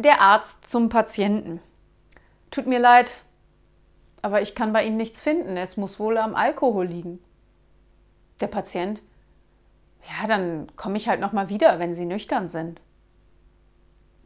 Der Arzt zum Patienten. Tut mir leid, aber ich kann bei Ihnen nichts finden. Es muss wohl am Alkohol liegen. Der Patient. Ja, dann komme ich halt noch mal wieder, wenn Sie nüchtern sind.